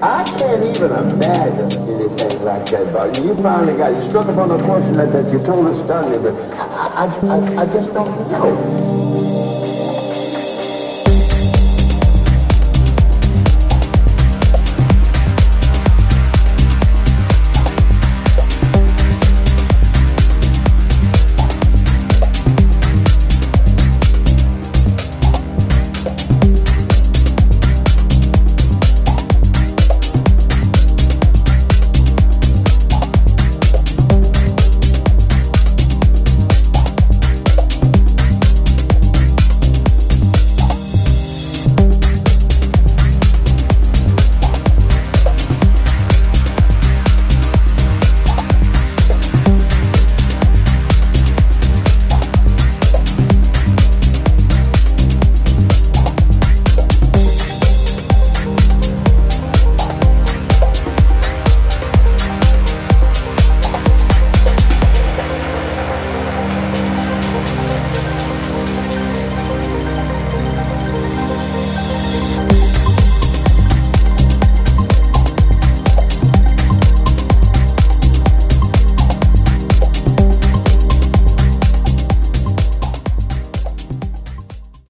I can't even imagine anything like that, but you finally got, you struck upon a question that, that you told us, done but I, I, I, I just don't know.